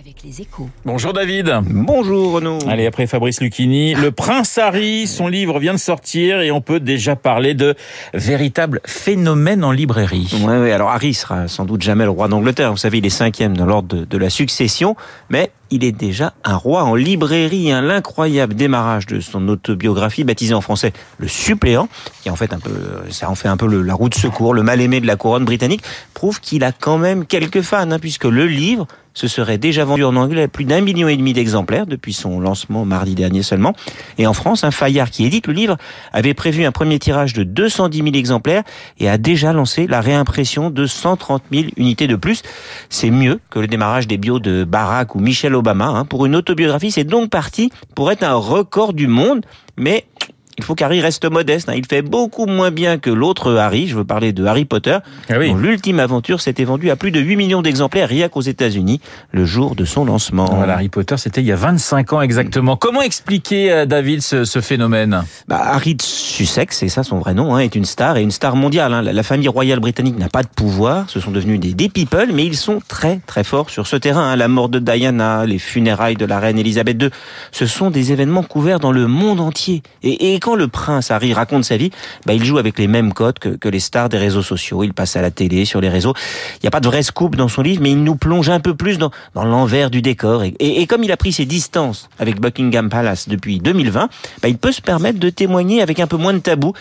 avec les échos. Bonjour David. Bonjour Renaud. Allez, après Fabrice Lucchini, Le Prince Harry, son livre vient de sortir et on peut déjà parler de véritable phénomène en librairie. Ouais, alors Harry sera sans doute jamais le roi d'Angleterre. Vous savez, il est cinquième dans l'ordre de, de la succession, mais il est déjà un roi en librairie. Hein. L'incroyable démarrage de son autobiographie, baptisée en français Le Suppléant, qui en fait un peu, ça en fait un peu le, la roue de secours, le mal-aimé de la couronne britannique, prouve qu'il a quand même quelques fans, hein, puisque le livre se serait déjà vendu en anglais à plus d'un million et demi d'exemplaires depuis son lancement mardi dernier seulement. Et en France, un Fayard qui édite le livre avait prévu un premier tirage de 210 000 exemplaires et a déjà lancé la réimpression de 130 000 unités de plus. C'est mieux que le démarrage des bios de Barack ou Michel Obama. Hein. Pour une autobiographie, c'est donc parti pour être un record du monde, mais il faut qu'Harry reste modeste. Hein. Il fait beaucoup moins bien que l'autre Harry. Je veux parler de Harry Potter. Ah oui. dont l'ultime aventure s'était vendue à plus de 8 millions d'exemplaires rien qu'aux États-Unis le jour de son lancement. Voilà, Harry Potter, c'était il y a 25 ans exactement. Comment expliquer, euh, David, ce, ce phénomène? Bah, Harry Sussex, c'est ça son vrai nom, hein, est une star et une star mondiale. hein. La, la famille royale britannique n'a pas de pouvoir, ce sont devenus des, des people, mais ils sont très très forts sur ce terrain. hein. La mort de Diana, les funérailles de la reine Elisabeth II, ce sont des événements couverts dans le monde entier. Et, et quand le prince Harry raconte sa vie, bah, il joue avec les mêmes codes que, les stars des réseaux sociaux. Il passe à la télé, sur les réseaux. Il n'y a pas de vrai scoop dans son livre, mais il nous plonge un peu plus dans, l'envers du décor. Et, et- et comme il a pris ses distances avec Buckingham Palace depuis 2020, bah, il peut se permettre de témoigner avec un peu moins de tabou.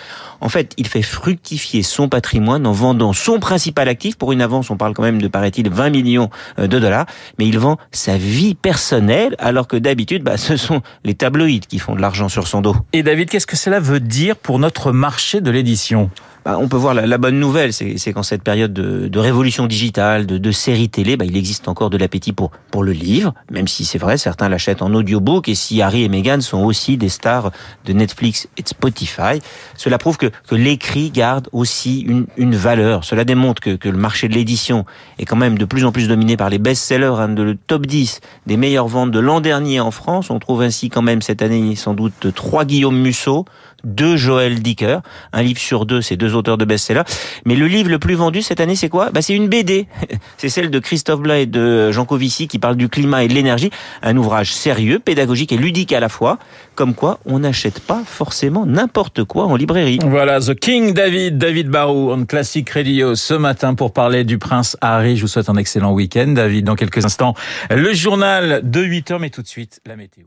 En fait, il fait fructifier son patrimoine en vendant son principal actif pour une avance. On parle quand même de, paraît-il, 20 millions euh, de dollars. Mais il vend sa vie personnelle, alors que d'habitude, bah, ce sont les tabloïds qui font de l'argent sur son dos. Et David, qu'est-ce que cela veut dire pour notre marché de l'édition Bah, on peut voir la, bonne nouvelle, c'est qu'en cette période de, révolution digitale, de, séries télé, bah, il existe encore de l'appétit pour, le livre, même si c'est vrai, certains l'achètent en audiobook, et si Harry et Meghan sont aussi des stars de Netflix et de Spotify, cela prouve que, l'écrit garde aussi une, valeur. Cela démontre que, que le marché de l'édition est quand même de plus en plus dominé par les best-sellers, hein, de le top 10 des meilleures ventes de l'an dernier en France. On trouve ainsi quand même cette année sans doute trois Guillaume Musso, deux Joël Dicker, un livre sur deux, c'est deux auteurs de best-sellers. Mais le livre le plus vendu cette année, c'est quoi bah, C'est une BD. C'est celle de Christophe Blas et de Jean Covici qui parle du climat et de l'énergie. Un ouvrage sérieux, pédagogique et ludique à la fois. Comme quoi, on n'achète pas forcément n'importe quoi en librairie. Voilà, The King David, David Barou, on Classic Radio ce matin pour parler du prince Harry. Je vous souhaite un excellent week-end, David. Dans quelques instants, le journal de 8 heures, mais tout de suite, la météo.